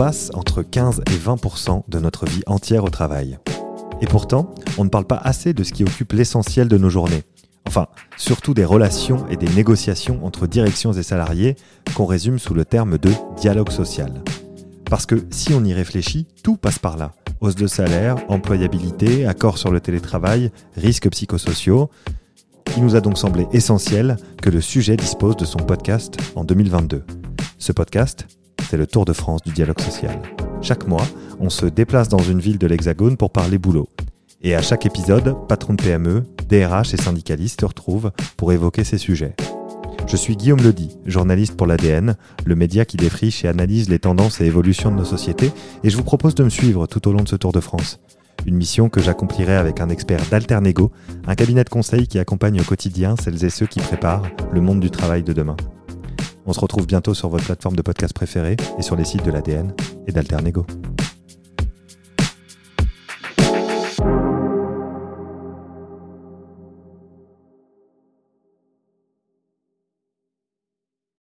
passe entre 15 et 20% de notre vie entière au travail. Et pourtant, on ne parle pas assez de ce qui occupe l'essentiel de nos journées. Enfin, surtout des relations et des négociations entre directions et salariés qu'on résume sous le terme de dialogue social. Parce que si on y réfléchit, tout passe par là. Hausse de salaire, employabilité, accord sur le télétravail, risques psychosociaux. Il nous a donc semblé essentiel que le sujet dispose de son podcast en 2022. Ce podcast, c'est le Tour de France du dialogue social. Chaque mois, on se déplace dans une ville de l'Hexagone pour parler boulot. Et à chaque épisode, patron de PME, DRH et syndicalistes se retrouvent pour évoquer ces sujets. Je suis Guillaume Ledy, journaliste pour l'ADN, le média qui défriche et analyse les tendances et évolutions de nos sociétés, et je vous propose de me suivre tout au long de ce Tour de France. Une mission que j'accomplirai avec un expert d'Alternego, un cabinet de conseil qui accompagne au quotidien celles et ceux qui préparent le monde du travail de demain. On se retrouve bientôt sur votre plateforme de podcast préférée et sur les sites de l'ADN et d'Alternego.